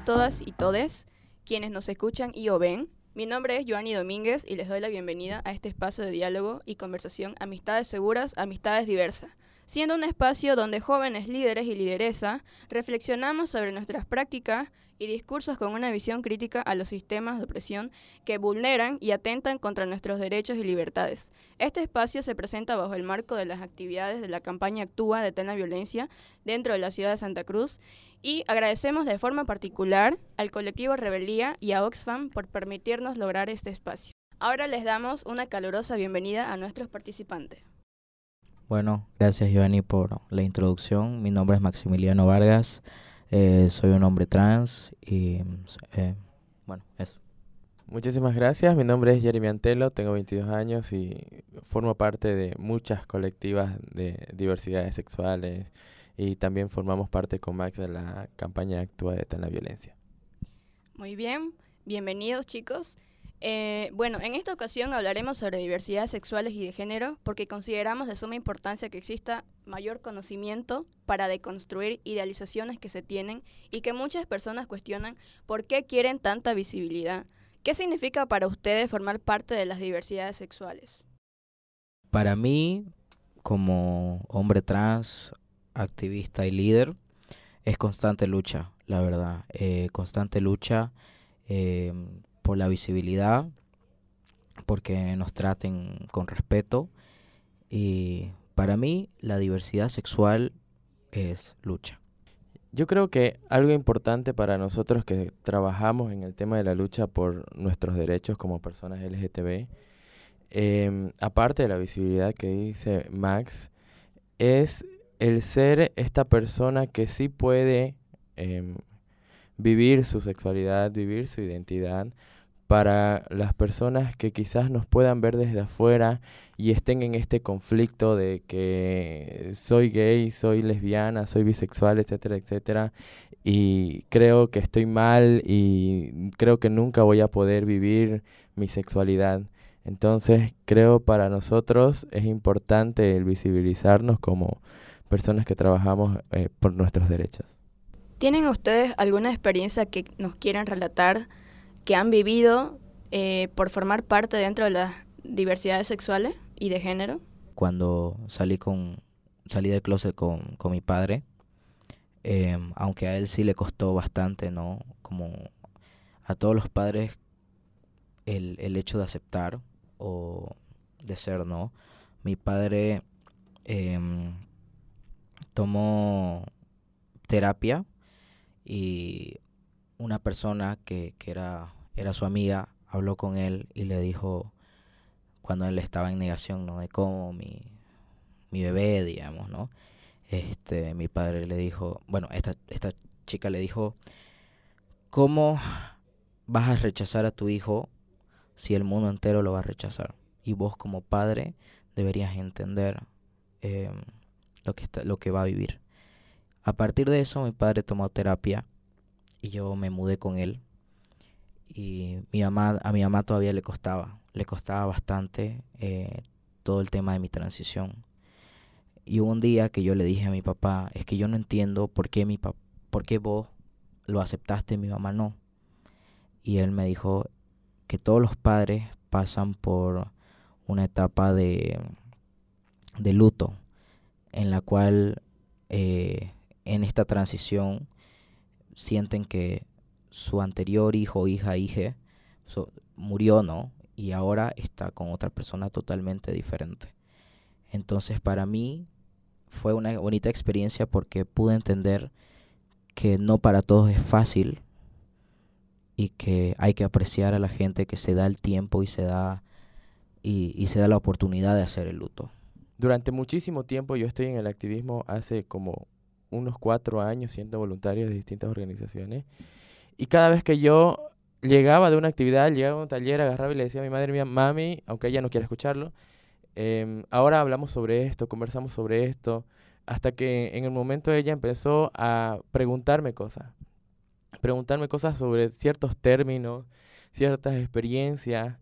todas y todes quienes nos escuchan y o ven. Mi nombre es Joanny Domínguez y les doy la bienvenida a este espacio de diálogo y conversación Amistades Seguras, Amistades Diversas, siendo un espacio donde jóvenes líderes y lideresa reflexionamos sobre nuestras prácticas y discursos con una visión crítica a los sistemas de opresión que vulneran y atentan contra nuestros derechos y libertades. Este espacio se presenta bajo el marco de las actividades de la campaña Actúa de la Violencia dentro de la ciudad de Santa Cruz y agradecemos de forma particular al colectivo Rebelía y a Oxfam por permitirnos lograr este espacio. Ahora les damos una calurosa bienvenida a nuestros participantes. Bueno, gracias Giovanni por la introducción. Mi nombre es Maximiliano Vargas. Eh, soy un hombre trans y eh, bueno, eso. Muchísimas gracias. Mi nombre es Jeremy Antelo, tengo 22 años y formo parte de muchas colectivas de diversidades sexuales y también formamos parte con Max de la campaña Actúa de la Violencia. Muy bien, bienvenidos chicos. Eh, bueno, en esta ocasión hablaremos sobre diversidad sexuales y de género porque consideramos de suma importancia que exista mayor conocimiento para deconstruir idealizaciones que se tienen y que muchas personas cuestionan por qué quieren tanta visibilidad. ¿Qué significa para ustedes formar parte de las diversidades sexuales? Para mí, como hombre trans, activista y líder, es constante lucha, la verdad. Eh, constante lucha. Eh, por la visibilidad, porque nos traten con respeto. Y para mí la diversidad sexual es lucha. Yo creo que algo importante para nosotros que trabajamos en el tema de la lucha por nuestros derechos como personas LGTB, em, aparte de la visibilidad que dice Max, es el ser esta persona que sí puede em, vivir su sexualidad, vivir su identidad, para las personas que quizás nos puedan ver desde afuera y estén en este conflicto de que soy gay, soy lesbiana, soy bisexual, etcétera, etcétera, y creo que estoy mal y creo que nunca voy a poder vivir mi sexualidad. Entonces creo para nosotros es importante el visibilizarnos como personas que trabajamos eh, por nuestros derechos. ¿Tienen ustedes alguna experiencia que nos quieran relatar que han vivido eh, por formar parte dentro de las diversidades sexuales y de género? Cuando salí con salí del closet con, mi padre, em, aunque a él sí le costó bastante, ¿no? Como a todos los padres el, el hecho de aceptar o de ser, ¿no? Mi padre em, tomó terapia y una persona que, que era, era su amiga habló con él y le dijo, cuando él estaba en negación, ¿no? De cómo mi, mi bebé, digamos, ¿no? Este, mi padre le dijo, bueno, esta, esta chica le dijo, ¿cómo vas a rechazar a tu hijo si el mundo entero lo va a rechazar? Y vos como padre deberías entender em, lo, que está, lo que va a vivir. A partir de eso mi padre tomó terapia y yo me mudé con él. Y mi mamá, a mi mamá todavía le costaba, le costaba bastante eh, todo el tema de mi transición. Y hubo un día que yo le dije a mi papá, es que yo no entiendo por qué, mi por qué vos lo aceptaste y mi mamá no. Y él me dijo que todos los padres pasan por una etapa de, de luto, en la cual eh, en esta transición sienten que su anterior hijo, hija, hija murió, ¿no? Y ahora está con otra persona totalmente diferente. Entonces para mí fue una bonita experiencia porque pude entender que no para todos es fácil y que hay que apreciar a la gente que se da el tiempo y se da y, y se da la oportunidad de hacer el luto. Durante muchísimo tiempo yo estoy en el activismo hace como unos cuatro años siendo voluntario de distintas organizaciones. Y cada vez que yo llegaba de una actividad, llegaba a un taller, agarraba y le decía a mi madre mía, mami, aunque ella no quiera escucharlo, em, ahora hablamos sobre esto, conversamos sobre esto, hasta que en el momento ella empezó a preguntarme cosas, preguntarme cosas sobre ciertos términos, ciertas experiencias,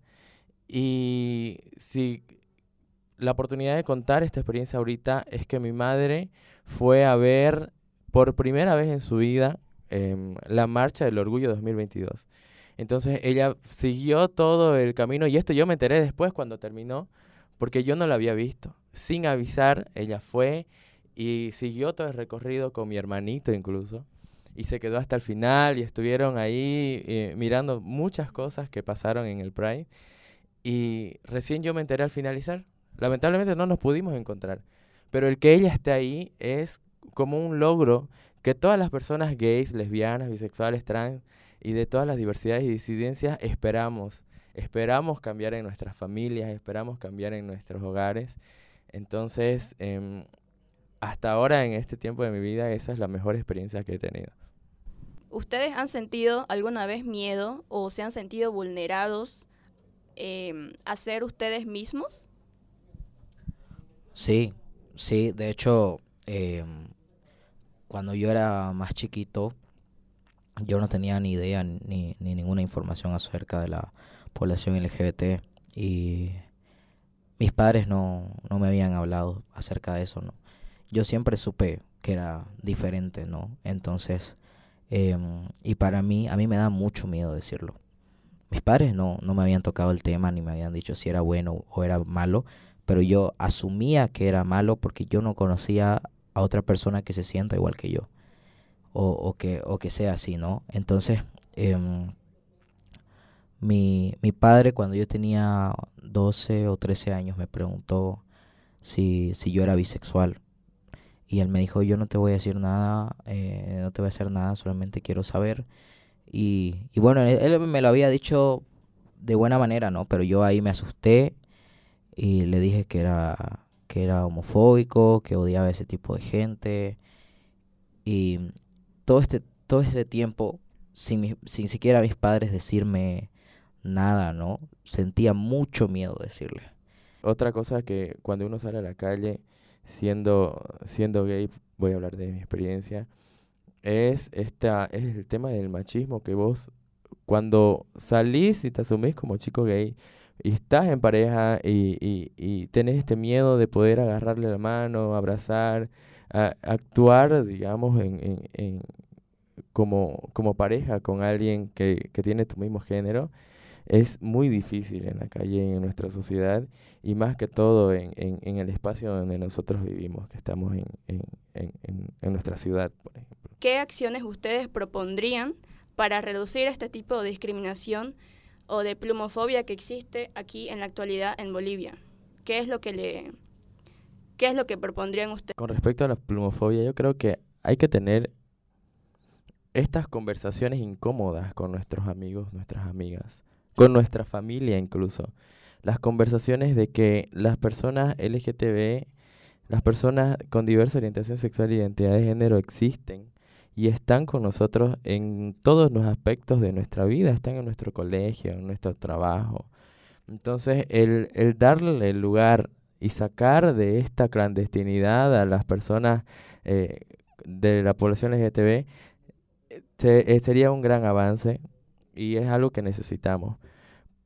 y si la oportunidad de contar esta experiencia ahorita es que mi madre fue a ver por primera vez en su vida, em, la marcha del orgullo 2022. Entonces ella siguió todo el camino y esto yo me enteré después cuando terminó, porque yo no lo había visto. Sin avisar, ella fue y siguió todo el recorrido con mi hermanito incluso y se quedó hasta el final y estuvieron ahí eh, mirando muchas cosas que pasaron en el Pride y recién yo me enteré al finalizar. Lamentablemente no nos pudimos encontrar, pero el que ella esté ahí es como un logro que todas las personas gays, lesbianas, bisexuales, trans y de todas las diversidades y disidencias esperamos. Esperamos cambiar en nuestras familias, esperamos cambiar en nuestros hogares. Entonces, em, hasta ahora en este tiempo de mi vida, esa es la mejor experiencia que he tenido. ¿Ustedes han sentido alguna vez miedo o se han sentido vulnerados em, a ser ustedes mismos? Sí, sí, de hecho, em, cuando yo era más chiquito, yo no tenía ni idea ni, ni ninguna información acerca de la población LGBT y mis padres no, no me habían hablado acerca de eso, ¿no? Yo siempre supe que era diferente, ¿no? Entonces, em, y para mí, a mí me da mucho miedo decirlo. Mis padres no, no me habían tocado el tema ni me habían dicho si era bueno o era malo, pero yo asumía que era malo porque yo no conocía a otra persona que se sienta igual que yo o, que, o que sea así, ¿no? Entonces, em, mi, mi padre cuando yo tenía 12 o 13 años me preguntó si, si yo era bisexual. Y él me dijo, yo no te voy a decir nada, eh, no te voy a hacer nada, solamente quiero saber. Y, y bueno, él, él, me lo había dicho de buena manera, ¿no? Pero yo ahí me asusté y le dije que era, que era homofóbico, que odiaba ese tipo de gente. Y, todo este, todo este tiempo, sin, sin siquiera mis padres decirme nada, ¿no? Sentía mucho miedo decirle. Otra cosa que cuando uno sale a la calle siendo, siendo gay, voy a hablar de mi experiencia, es, esta, es el tema del machismo que vos cuando salís y te asumís como chico gay y estás en pareja y, y, y tenés este miedo de poder agarrarle la mano, abrazar, actuar, digamos, en, en, como, como pareja con alguien que, que tiene tu mismo género, es muy difícil en la calle, en nuestra sociedad y más que todo en, en, en el espacio donde nosotros vivimos, que estamos en, en, en, nuestra ciudad, por ejemplo. ¿Qué acciones ustedes propondrían para reducir este tipo de discriminación o de plumofobia que existe aquí en la actualidad en Bolivia? ¿Qué es lo que le ¿Qué es lo que propondrían ustedes? Con respecto a la plumofobia, yo creo que hay que tener estas conversaciones incómodas con nuestros amigos, nuestras amigas, con nuestra familia incluso. Las conversaciones de que las personas LGTB, las personas con diversa orientación sexual e identidad de género existen y están con nosotros en todos los aspectos de nuestra vida, están en nuestro colegio, en nuestro trabajo. Entonces, el, el darle lugar y sacar de esta clandestinidad a las personas eh, de la población LGTB eh, sería un gran avance y es algo que necesitamos.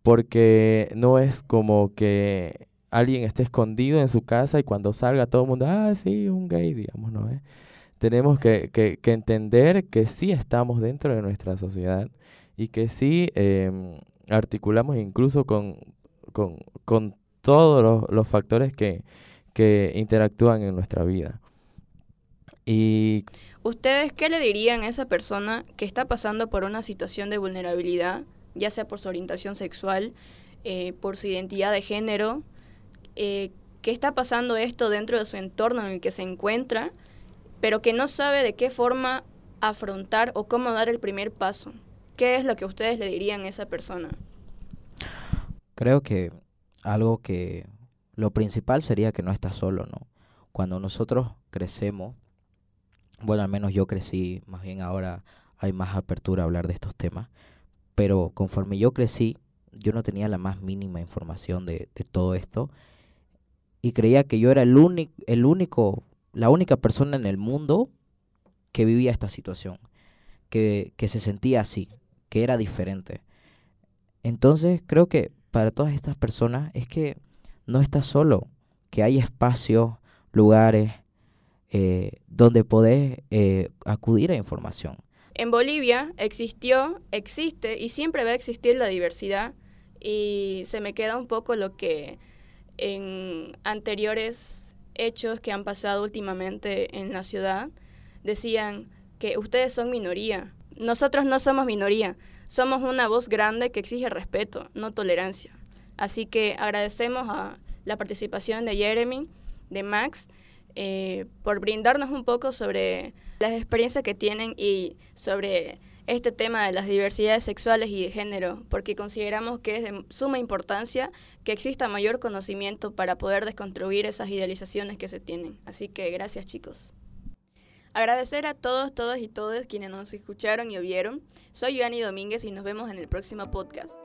Porque no es como que alguien esté escondido en su casa y cuando salga todo el mundo, ah, sí, un gay, digamos, ¿no? ¿Eh? Tenemos que, que, entender que sí estamos dentro de nuestra sociedad y que sí eh, articulamos incluso con, con, con todos los, los factores que, que interactúan en nuestra vida. Y ¿Ustedes qué le dirían a esa persona que está pasando por una situación de vulnerabilidad, ya sea por su orientación sexual, eh, por su identidad de género, eh, que está pasando esto dentro de su entorno en el que se encuentra, pero que no sabe de qué forma afrontar o cómo dar el primer paso? ¿Qué es lo que ustedes le dirían a esa persona? Creo que algo que lo principal sería que no estás solo, ¿no? Cuando nosotros crecemos, bueno, al menos yo crecí, más bien ahora hay más apertura a hablar de estos temas, pero conforme yo crecí, yo no tenía la más mínima información de, de todo esto y creía que yo era el el único, la única persona en el mundo que vivía esta situación, que, que se sentía así, que era diferente. Entonces creo que para todas estas personas es que no estás solo, que hay espacios, lugares eh, donde podés eh, acudir a información, En Bolivia existió, existe y siempre va a existir la diversidad y se me queda un poco lo que en anteriores hechos que han pasado últimamente en la ciudad decían que ustedes son minoría. Nosotros no somos minoría, somos una voz grande que exige respeto, no tolerancia. Así que agradecemos a la participación de Jeremy, de Max, eh, por brindarnos un poco sobre las experiencias que tienen y sobre este tema de las diversidades sexuales y de género, porque consideramos que es de suma importancia que exista mayor conocimiento para poder desconstruir esas idealizaciones que se tienen. Así que gracias chicos. Agradecer a todos, todos y todas quienes nos escucharon y vieron. Soy Joanny Domínguez y nos vemos en el próximo podcast.